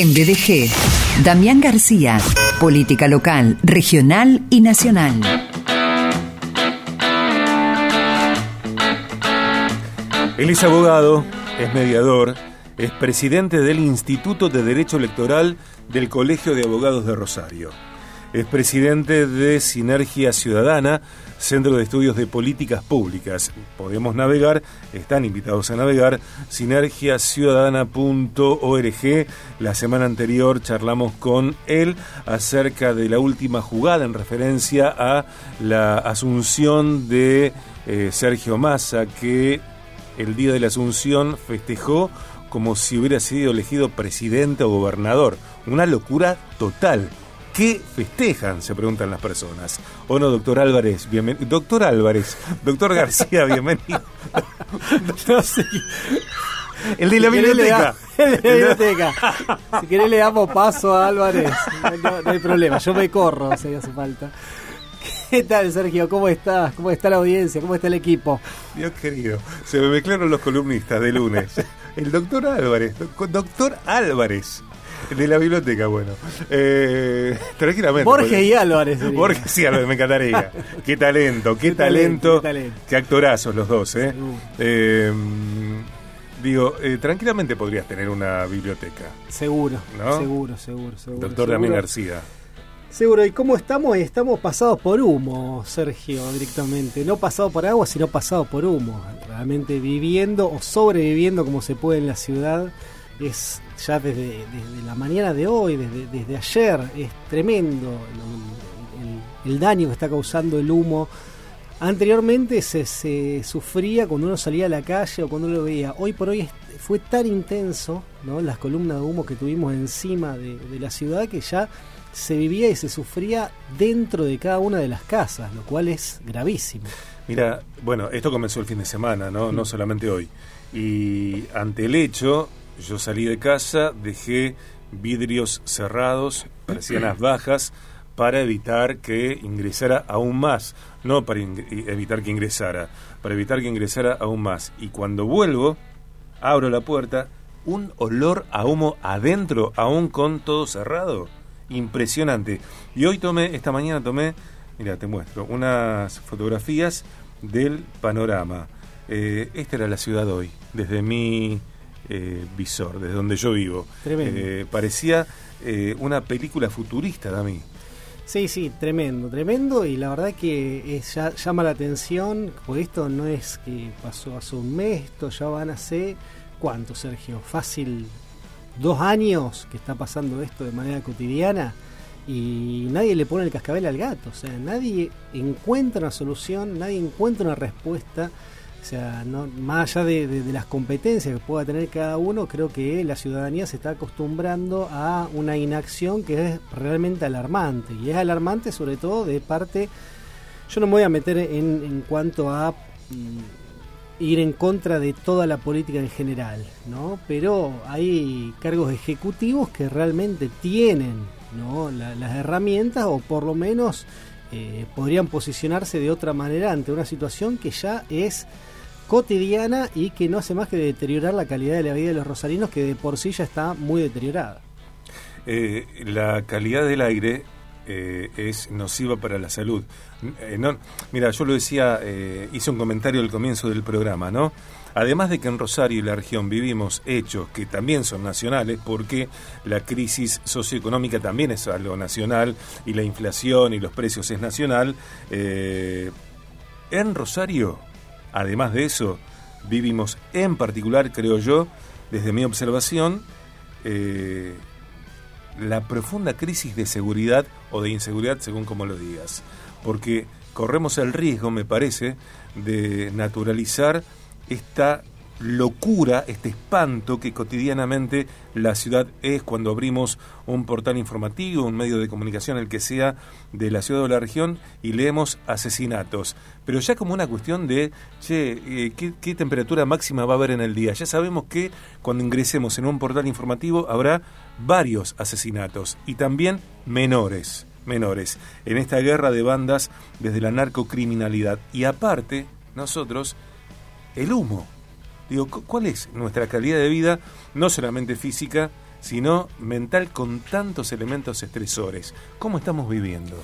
En BDG, Damián García, política local, regional y nacional. Él es abogado, es mediador, es presidente del Instituto de Derecho Electoral del Colegio de Abogados de Rosario. Es presidente de Sinergia Ciudadana, Centro de Estudios de Políticas Públicas. Podemos navegar, están invitados a navegar, sinergiaciudadana.org. La semana anterior charlamos con él acerca de la última jugada en referencia a la asunción de eh, Sergio Massa, que el día de la asunción festejó como si hubiera sido elegido presidente o gobernador. Una locura total. ¿Qué festejan? Se preguntan las personas. ¿O no, doctor Álvarez? Bienvenido. Doctor Álvarez, doctor García, bienvenido. no sé. El de la biblioteca. El de la biblioteca. Si querés le damos paso a Álvarez. No, hay problema, yo me corro si hace falta. ¿Qué tal, Sergio? ¿Cómo estás? ¿Cómo está la audiencia? ¿Cómo está el equipo? Dios querido, se me mezclaron los columnistas de lunes. El doctor Álvarez, doctor Álvarez. De la biblioteca, bueno. Eh, tranquilamente. Borges y Álvarez. Borges y Álvarez, me encantaría. qué talento, qué, talento, qué actorazos los dos, ¿eh? eh digo, eh, tranquilamente podrías tener una biblioteca. Seguro, seguro, seguro, seguro. Doctor Damián García. Seguro, ¿y cómo estamos? Estamos pasados por humo, Sergio, directamente. No pasados por agua, sino pasados por humo. Realmente viviendo o sobreviviendo como se puede en la ciudad es ya desde, la mañana de hoy, desde, desde ayer, es tremendo el, daño que está causando el humo. Anteriormente se, se, sufría cuando uno salía a la calle o cuando uno lo veía. Hoy por hoy fue tan intenso ¿no? las columnas de humo que tuvimos encima de, la ciudad que ya se vivía y se sufría dentro de cada una de las casas, lo cual es gravísimo. Mira, bueno, esto comenzó el fin de semana, ¿no? No solamente hoy. Y ante el hecho, yo salí de casa, dejé vidrios cerrados, persianas bajas, para evitar que ingresara aún más, no para evitar que ingresara, para evitar que ingresara aún más. Y cuando vuelvo, abro la puerta, un olor a humo adentro, aún con todo cerrado. Impresionante. Y hoy tomé, esta mañana tomé, mira, te muestro, unas fotografías del panorama. Eh, esta era la ciudad hoy, desde mi eh, visor, desde donde yo vivo. Eh, parecía eh, una película futurista de mí. Sí, sí, tremendo, tremendo y la verdad que ya, llama la atención, por esto no es que pasó hace un mes, esto ya van a ser, ¿cuánto Sergio? Fácil, dos años que está pasando esto de manera cotidiana y nadie le pone el cascabel al gato, o sea, nadie encuentra una solución, nadie encuentra una respuesta o sea, más allá de, las competencias que pueda tener cada uno, creo que la ciudadanía se está acostumbrando a una inacción que es realmente alarmante. Y es alarmante sobre todo de parte, yo no me voy a meter en, en cuanto a mm, ir en contra de toda la política en general, ¿no? Pero hay cargos ejecutivos que realmente tienen las herramientas o por lo menos eh, podrían posicionarse de otra manera ante una situación que ya es cotidiana y que no hace más que deteriorar la calidad de la vida de los rosarinos que de por sí ya está muy deteriorada. Eh, la calidad del aire eh, es nociva para la salud. mira, yo lo decía, hice un comentario al comienzo del programa, ¿no? Además de que en Rosario y la región vivimos hechos que también son nacionales, porque la crisis socioeconómica también es algo nacional y la inflación y los precios es nacional, eh, en Rosario, además de eso, vivimos en particular, creo yo, desde mi observación, eh, la profunda crisis de seguridad o de inseguridad, según como lo digas. Porque corremos el riesgo, me parece, de naturalizar esta locura, este espanto que cotidianamente la ciudad es cuando abrimos un portal informativo, un medio de comunicación, el que sea, de la ciudad o la región, y leemos asesinatos. Pero ya como una cuestión de, che, eh, ¿qué, ¿qué, temperatura máxima va a haber en el día? Ya sabemos que cuando ingresemos en un portal informativo habrá varios asesinatos y también menores, menores, en esta guerra de bandas desde la narcocriminalidad. Y aparte, nosotros el humo. Digo, ¿cuál es nuestra calidad de vida, no solamente física, sino mental con tantos elementos estresores. ¿Cómo estamos viviendo?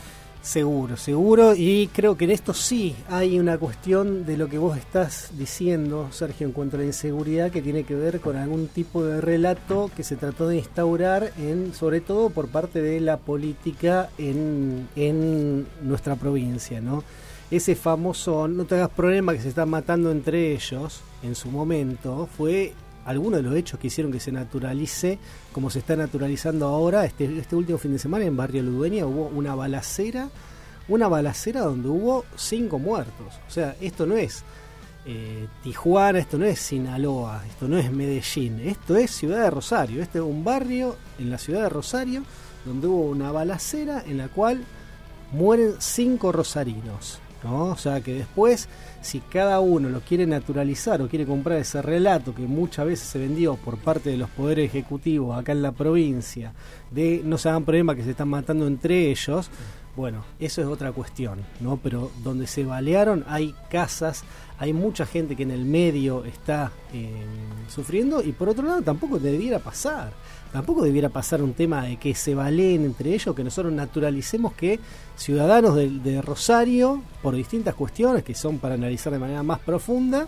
Seguro, seguro, y creo que en esto sí hay una cuestión de lo que vos estás diciendo, Sergio, en cuanto a la inseguridad, que tiene que ver con algún tipo de relato que se trató de instaurar, en, sobre todo por parte de la política en, en nuestra provincia, ¿no? Ese famoso, no te hagas problema que se están matando entre ellos, en su momento, fue algunos de los hechos que hicieron que se naturalice, como se está naturalizando ahora, este, este último fin de semana en Barrio Ludueña hubo una balacera, una balacera donde hubo cinco muertos. O sea, esto no es eh, Tijuana, esto no es Sinaloa, esto no es Medellín, esto es Ciudad de Rosario, este es un barrio en la ciudad de Rosario donde hubo una balacera en la cual mueren cinco rosarinos. O sea que después, si cada uno lo quiere naturalizar o quiere comprar ese relato que muchas veces se vendió por parte de los poderes ejecutivos acá en la provincia, de no se hagan problema que se están matando entre ellos, bueno, eso es otra cuestión, ¿no? Pero donde se balearon hay casas, hay mucha gente que en el medio está eh, sufriendo y por otro lado tampoco debiera pasar tampoco debiera pasar un tema de que se baleen entre ellos, que nosotros naturalicemos que ciudadanos de, Rosario, por distintas cuestiones que son para analizar de manera más profunda,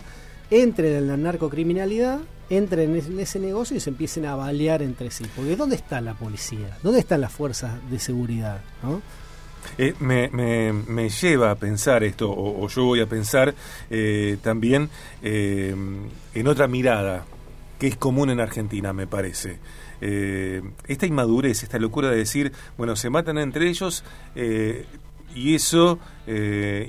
entren en la narcocriminalidad, entren en ese negocio y se empiecen a balear entre sí. Porque ¿dónde está la policía? ¿Dónde están las fuerzas de seguridad? Eh, me, lleva a pensar esto, o, yo voy a pensar eh, también eh, en otra mirada que es común en Argentina, me parece. Eh, esta inmadurez, esta locura de decir, bueno, se matan entre ellos eh, y eso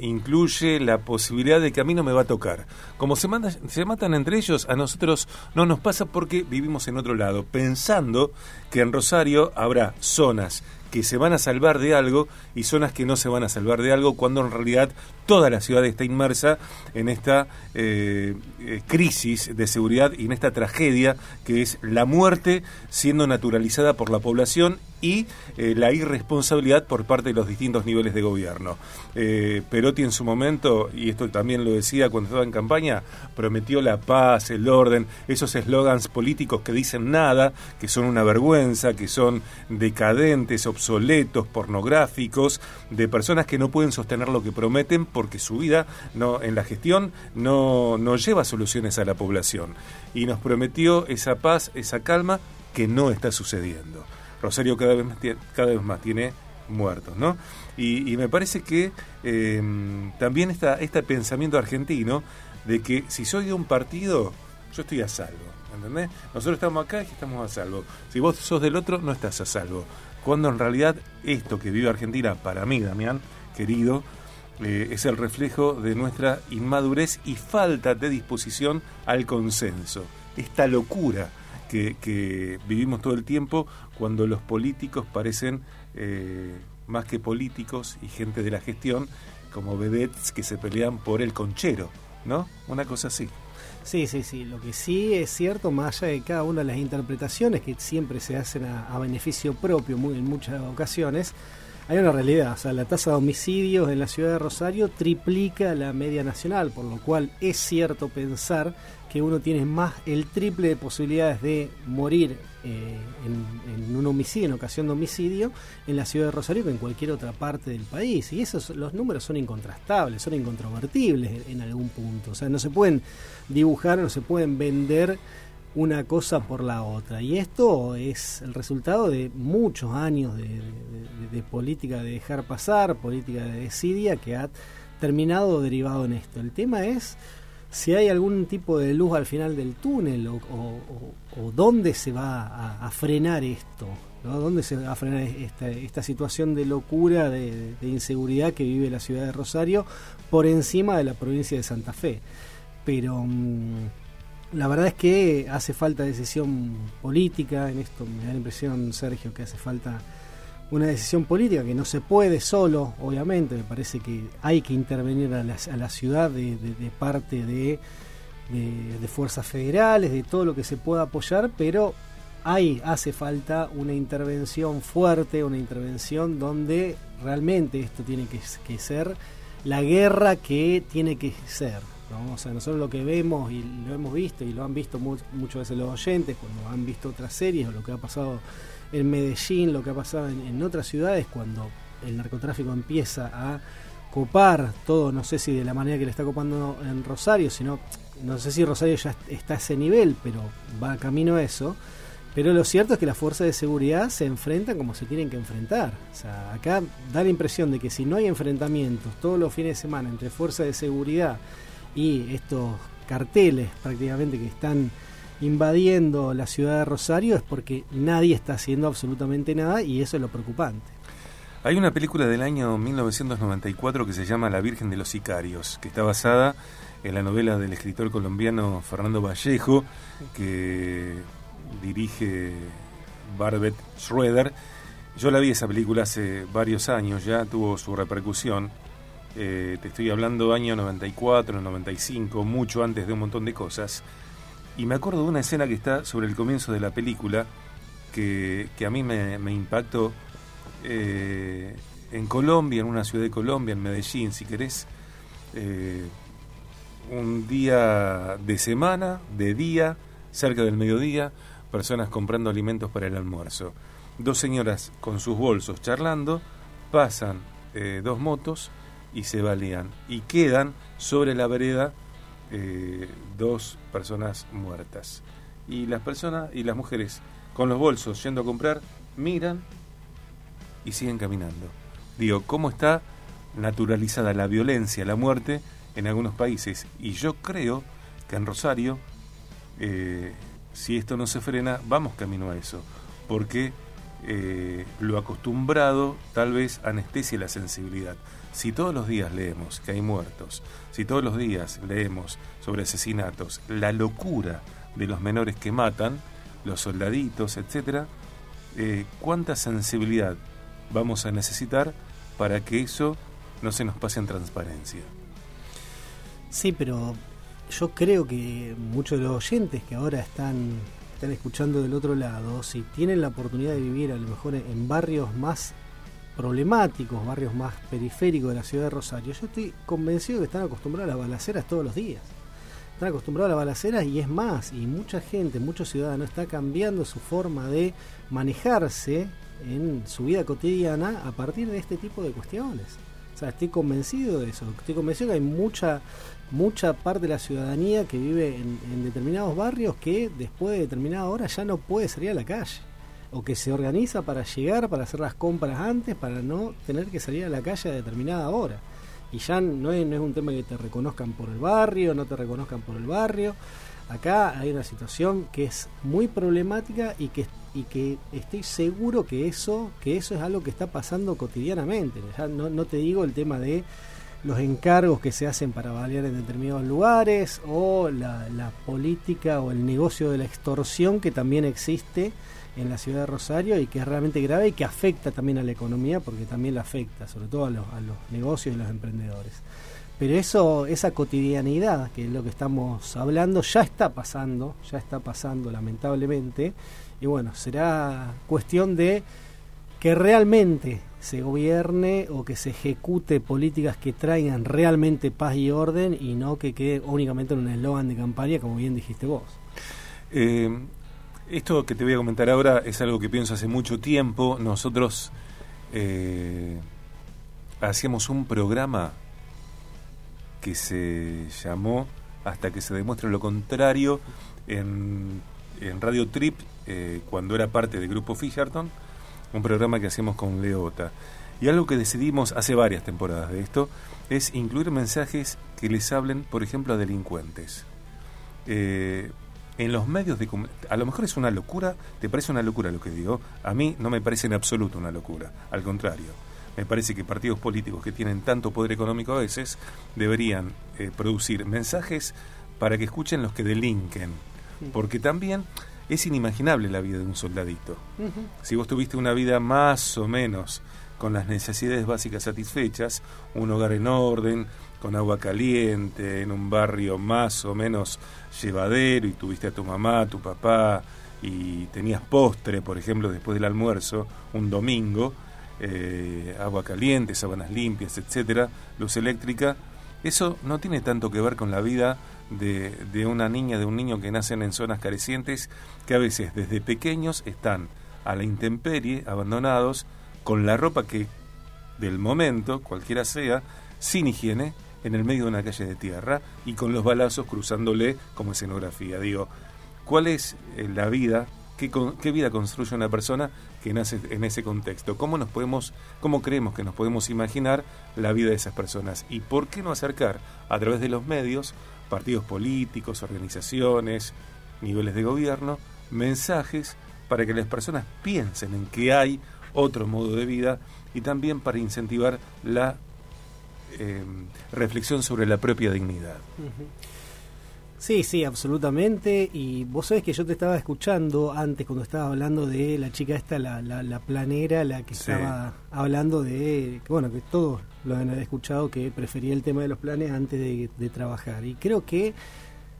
incluye la posibilidad de que a mí no me va a tocar. Como se, se matan entre ellos, a nosotros no nos pasa porque vivimos en otro lado, pensando que en Rosario habrá zonas que se van a salvar de algo y zonas que no se van a salvar de algo, cuando en realidad toda la ciudad está inmersa en esta eh, eh, crisis de seguridad y en esta tragedia que es la muerte siendo naturalizada por la población y eh, la irresponsabilidad por parte de los distintos niveles de gobierno. Perotti en su momento, y esto también lo decía cuando estaba en campaña, prometió la paz, el orden, esos eslogans políticos que dicen nada, que son una vergüenza, que son decadentes, obsoletos, pornográficos, de personas que no pueden sostener lo que prometen porque su vida en la gestión no, no lleva soluciones a la población. Y nos prometió esa paz, esa calma que no está sucediendo. Rosario cada vez más, cada vez más tiene muertos, ¿no? Y, me parece que eh, también está este pensamiento argentino de que si soy de un partido, yo estoy a salvo, ¿entendés? Nosotros estamos acá y estamos a salvo. Si vos sos del otro, no estás a salvo. Cuando en realidad esto que vive Argentina, para mí, Damián, querido, eh, es el reflejo de nuestra inmadurez y falta de disposición al consenso. Esta locura que, vivimos todo el tiempo cuando los políticos parecen eh, más que políticos y gente de la gestión como vedettes que se pelean por el conchero, ¿no? Una cosa así. Sí, sí, sí. Lo que sí es cierto, más allá de cada una de las interpretaciones que siempre se hacen a, beneficio propio muy, en muchas ocasiones, hay una realidad, o sea, la tasa de homicidios en la ciudad de Rosario triplica la media nacional, por lo cual es cierto pensar que uno tiene más el triple de posibilidades de morir eh, en, un homicidio, en ocasión de homicidio, en la ciudad de Rosario que en cualquier otra parte del país. Y esos los números son incontrastables, son incontrovertibles en, en algún punto. O sea, no se pueden dibujar, no se pueden vender una cosa por la otra. Y esto es el resultado de muchos años de, política de dejar pasar, política de desidia, que ha terminado derivado en esto. El tema es si hay algún tipo de luz al final del túnel o, dónde se va a, frenar esto, ¿no? dónde se va a frenar esta, situación de locura, de, inseguridad que vive la ciudad de Rosario por encima de la provincia de Santa Fe. Pero... Mm, la verdad es que hace falta decisión política, en esto me da la impresión, Sergio, que hace falta una decisión política que no se puede solo, obviamente, me parece que hay que intervenir a la, ciudad de, parte de, fuerzas federales, de todo lo que se pueda apoyar, pero ahí hace falta una intervención fuerte, una intervención donde realmente esto tiene que ser la guerra que tiene que ser ¿no? O nosotros lo que vemos y lo hemos visto y lo han visto muchas veces los oyentes cuando han visto otras series o lo que ha pasado en Medellín, lo que ha pasado en, otras ciudades cuando el narcotráfico empieza a copar todo, no sé si de la manera que le está copando en Rosario, sino no sé si Rosario ya está a ese nivel, pero va camino a eso. Pero lo cierto es que las fuerzas de seguridad se enfrentan como se tienen que enfrentar. O sea, acá da la impresión de que si no hay enfrentamientos todos los fines de semana entre fuerzas de seguridad y estos carteles prácticamente que están invadiendo la ciudad de Rosario es porque nadie está haciendo absolutamente nada y eso es lo preocupante. Hay una película del año 1994 que se llama La Virgen de los Sicarios, que está basada en la novela del escritor colombiano Fernando Vallejo, que dirige Barbet Schroeder. Yo la vi esa película hace varios años, ya tuvo su repercusión. Eh, te estoy hablando año 94, 95, mucho antes de un montón de cosas. Y me acuerdo de una escena que está sobre el comienzo de la película que, a mí me, impactó eh, en Colombia, en una ciudad de Colombia, en Medellín, si querés. Eh, un día de semana, de día, cerca del mediodía, personas comprando alimentos para el almuerzo. Dos señoras con sus bolsos charlando, pasan eh, dos motos y se balean. Y quedan sobre la vereda eh, dos personas muertas. Y las personas y las mujeres con los bolsos yendo a comprar miran y siguen caminando. Digo, ¿cómo está naturalizada la violencia, la muerte en algunos países? Y yo creo que en Rosario, eh, si esto no se frena, vamos camino a eso. Porque eh, lo acostumbrado tal vez anestesia la sensibilidad. Si todos los días leemos que hay muertos, si todos los días leemos sobre asesinatos, la locura de los menores que matan, los soldaditos, etcétera, eh, ¿cuánta sensibilidad vamos a necesitar para que eso no se nos pase en transparencia? Sí, pero yo creo que muchos de los oyentes que ahora están, están escuchando del otro lado, si tienen la oportunidad de vivir a lo mejor en barrios más problemáticos, barrios más periféricos de la ciudad de Rosario, yo estoy convencido que están acostumbrados a las balaceras todos los días. Están acostumbrados a las balaceras y es más, y mucha gente, muchos ciudadanos está cambiando su forma de manejarse en su vida cotidiana a partir de este tipo de cuestiones. Sea, estoy convencido de eso. Estoy convencido que hay mucha mucha parte de la ciudadanía que vive en, determinados barrios que después de determinada hora ya no puede salir a la calle o que se organiza para llegar, para hacer las compras antes, para no tener que salir a la calle a determinada hora. Y ya no es, no es un tema que te reconozcan por el barrio, no te reconozcan por el barrio. Acá hay una situación que es muy problemática y que, y que estoy seguro que eso, que eso es algo que está pasando cotidianamente. No, no te digo el tema de los encargos que se hacen para balear en determinados lugares o la, la política o el negocio de la extorsión que también existe en la ciudad de Rosario y que es realmente grave y que afecta también a la economía porque también la afecta, sobre todo a los, a los negocios y los emprendedores. Pero eso, esa cotidianidad, que es lo que estamos hablando, ya está pasando, ya está pasando lamentablemente. Y bueno, será cuestión de que realmente se gobierne o que se ejecute políticas que traigan realmente paz y orden y no que quede únicamente en un eslogan de campaña, como bien dijiste vos. Eh, esto que te voy a comentar ahora es algo que pienso hace mucho tiempo. Nosotros eh, hacíamos un programa que se llamó Hasta que se demuestre lo contrario en, Radio Trip, eh, cuando era parte del grupo Fisherton, un programa que hacíamos con Leota. Y algo que decidimos hace varias temporadas de esto es incluir mensajes que les hablen, por ejemplo, a delincuentes. Eh, en los medios de a lo mejor es una locura, te parece una locura lo que digo, a mí no me parece en absoluto una locura, al contrario. Me parece que partidos políticos que tienen tanto poder económico a veces deberían eh, producir mensajes para que escuchen los que delinquen. Porque también es inimaginable la vida de un soldadito. Si vos tuviste una vida más o menos con las necesidades básicas satisfechas, un hogar en orden, con agua caliente, en un barrio más o menos llevadero y tuviste a tu mamá, a tu papá y tenías postre, por ejemplo, después del almuerzo, un domingo, eh, agua caliente, sábanas limpias, etcétera, luz eléctrica, Eso no tiene tanto que ver con la vida de, de una niña, de un niño que nacen en zonas carecientes, que a veces desde pequeños están a la intemperie, abandonados, con la ropa que del momento, cualquiera sea, sin higiene, en el medio de una calle de tierra y con los balazos cruzándole como escenografía. Digo, ¿cuál es eh, la vida? ¿Qué, ¿Qué, vida construye una persona que nace en ese contexto? ¿Cómo nos podemos, cómo creemos que nos podemos imaginar la vida de esas personas? ¿Y por qué no acercar a través de los medios, partidos políticos, organizaciones, niveles de gobierno, mensajes para que las personas piensen en que hay otro modo de vida y también para incentivar la eh, reflexión sobre la propia dignidad. Sí, sí, absolutamente. Y vos sabés que yo te estaba escuchando antes cuando estaba hablando de la chica esta, la, la, planera, la que estaba hablando de, bueno, que todos lo han escuchado, que prefería el tema de los planes antes de, de trabajar. Y creo que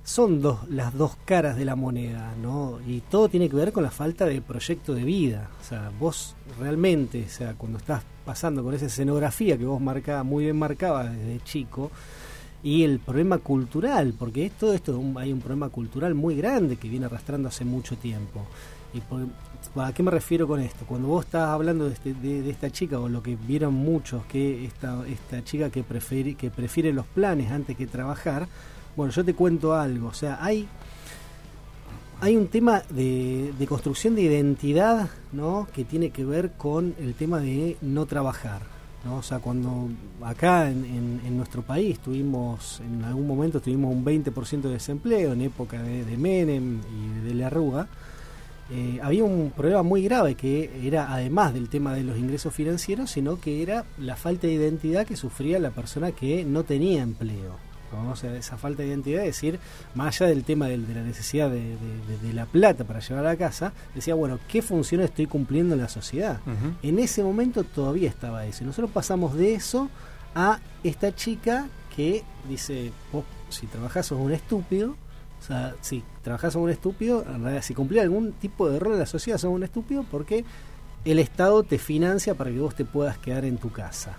son dos, las dos caras de la moneda, ¿no? Y todo tiene que ver con la falta de proyecto de vida. O sea, vos realmente, o sea, cuando estás pasando con esa escenografía que vos marcabas, muy bien marcabas desde chico, y el problema cultural, porque todo esto hay un problema cultural muy grande que viene arrastrando hace mucho tiempo. ¿Y ¿A qué me refiero con esto? Cuando vos estás hablando de, este, de, esta chica, o lo que vieron muchos, que esta, esta chica que prefiere, que prefiere los planes antes que trabajar, bueno, yo te cuento algo, o sea, hay, hay un tema de, construcción de identidad, ¿no? Que tiene que ver con el tema de no trabajar, ¿no? O sea, cuando acá en, nuestro país tuvimos, en algún momento tuvimos un 20% de desempleo en época de, Menem y de la Rúa, eh, había un problema muy grave que era además del tema de los ingresos financieros, sino que era la falta de identidad que sufría la persona que no tenía empleo esa falta de identidad, es decir, más allá del tema de, la necesidad de, la plata para llevar a casa, decía, bueno, ¿qué función estoy cumpliendo en la sociedad? En ese momento todavía estaba eso. Y nosotros pasamos de eso a esta chica que dice, vos si trabajás sos un estúpido, o sea, si trabajás sos un estúpido, en realidad si cumplís algún tipo de rol en la sociedad sos un estúpido porque el Estado te financia para que vos te puedas quedar en tu casa.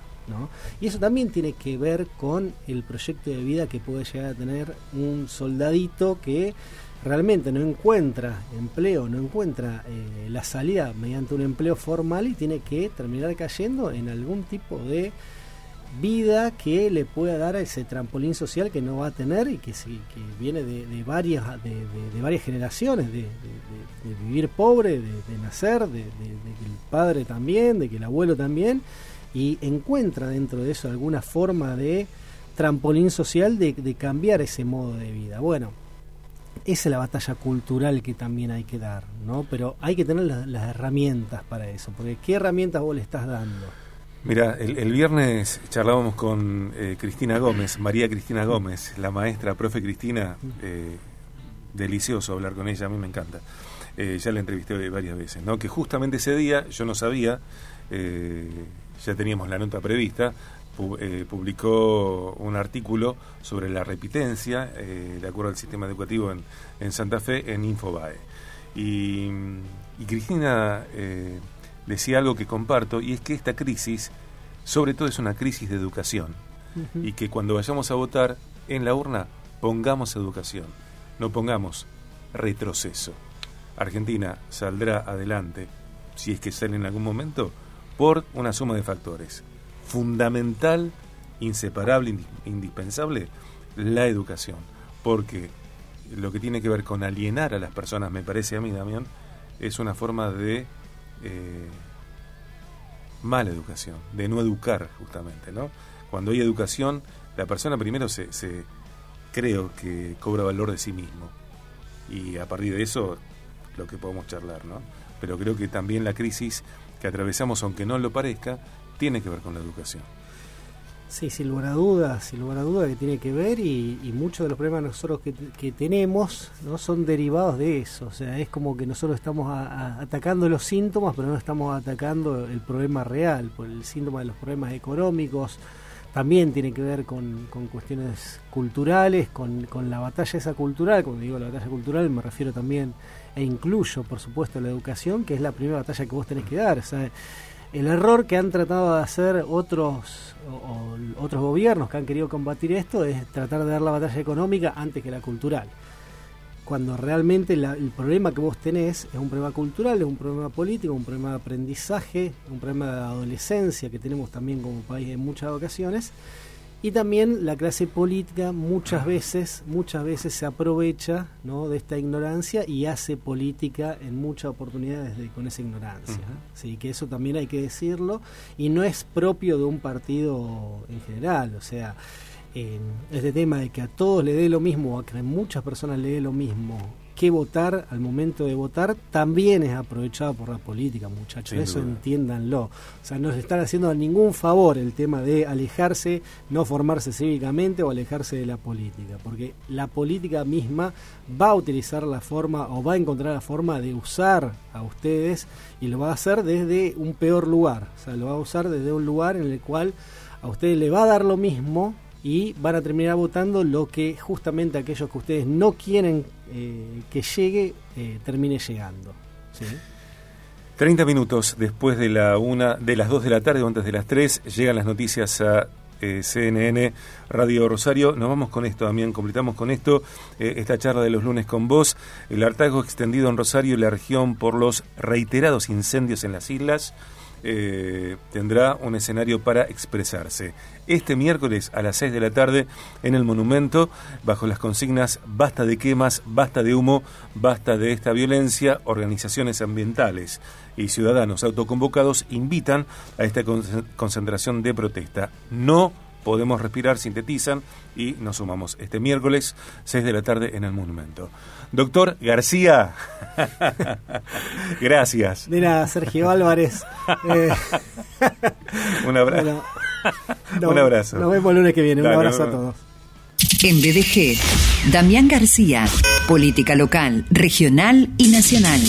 Y eso también tiene que ver con el proyecto de vida que puede llegar a tener un soldadito que realmente no encuentra empleo, no encuentra eh, la salida mediante un empleo formal y tiene que terminar cayendo en algún tipo de vida que le pueda dar ese trampolín social que no va a tener y que, que viene de, varias de, varias generaciones de, vivir pobre de, nacer de, que el padre también de que el abuelo también y encuentra dentro de eso alguna forma de trampolín social de, cambiar ese modo de vida. Bueno, esa es la batalla cultural que también hay que dar, ¿no? Pero hay que tener las, herramientas para eso, porque ¿qué herramientas vos le estás dando? Mira, el, viernes charlábamos con eh, Cristina Gómez, María Cristina Gómez, la maestra, profe Cristina, eh, delicioso hablar con ella, a mí me encanta. Eh, ya la entrevisté varias veces, ¿no? Que justamente ese día yo no sabía ya teníamos la nota prevista, eh, publicó un artículo sobre la repitencia, eh, de acuerdo al sistema educativo en, Santa Fe, en Infobae. Y, Cristina eh, decía algo que comparto, y es que esta crisis, sobre todo, es una crisis de educación. Y que cuando vayamos a votar en la urna, pongamos educación, no pongamos retroceso. Argentina saldrá adelante, si es que sale en algún momento, por una suma de factores. Fundamental, inseparable, indispensable, la educación. Porque lo que tiene que ver con alienar a las personas, me parece a mí, Damián, es una forma de eh, mala educación, de no educar justamente, ¿no? Cuando hay educación, la persona primero se, se creo que cobra valor de sí mismo. Y a partir de eso, lo que podemos charlar, ¿no? Pero creo que también la crisis que atravesamos, aunque no lo parezca, tiene que ver con la educación. Sí, sin lugar a dudas, sin lugar a dudas que tiene que ver y, muchos de los problemas nosotros que, tenemos no son derivados de eso, o sea, es como que nosotros estamos atacando los síntomas, pero no estamos atacando el problema real, por el síntoma de los problemas económicos, también tiene que ver con, cuestiones culturales, con, con, la batalla esa cultural, cuando digo la batalla cultural me refiero también e incluyo, por supuesto, la educación, que es la primera batalla que vos tenés que dar. El error que han tratado de hacer otros otros gobiernos que han querido combatir esto es tratar de dar la batalla económica antes que la cultural. Cuando realmente el problema que vos tenés es un problema cultural, es un problema político, un problema de aprendizaje, un problema de adolescencia que tenemos también como país en muchas ocasiones y también la clase política muchas veces, muchas veces se aprovecha ¿no? de esta ignorancia y hace política en muchas oportunidades con esa ignorancia. Sí, que eso también hay que decirlo y no es propio de un partido en general. O sea, este tema de que a todos le dé lo mismo, o a que a muchas personas le dé lo mismo que votar al momento de votar también es aprovechado por la política, muchachos. Eso entiéndanlo. O sea, no se están haciendo ningún favor el tema de alejarse, no formarse cívicamente o alejarse de la política, porque la política misma va a utilizar la forma o va a encontrar la forma de usar a ustedes y lo va a hacer desde un peor lugar. O sea, lo va a usar desde un lugar en el cual a ustedes le va a dar lo mismo y van a terminar votando lo que justamente aquellos que ustedes no quieren eh, que llegue eh, termine llegando. ¿sí? 30 minutos después de la una, de las 2 de la tarde o antes de las 3, llegan las noticias a eh, CNN Radio Rosario. Nos vamos con esto también, completamos con esto esta charla de los lunes con vos. El hartazgo extendido en Rosario y la región por los reiterados incendios en las islas. Eh, tendrá un escenario para expresarse. Este miércoles a las 6 de la tarde en el monumento, bajo las consignas Basta de quemas, basta de humo, basta de esta violencia, organizaciones ambientales y ciudadanos autoconvocados invitan a esta concentración de protesta. No podemos respirar, sintetizan y nos sumamos este miércoles, 6 de la tarde en el monumento. Doctor García, gracias. Mira, Sergio Álvarez. Eh, un abrazo. un abrazo. Nos vemos el lunes que viene. un abrazo a todos. En BDG, Damián García, política local, regional y nacional.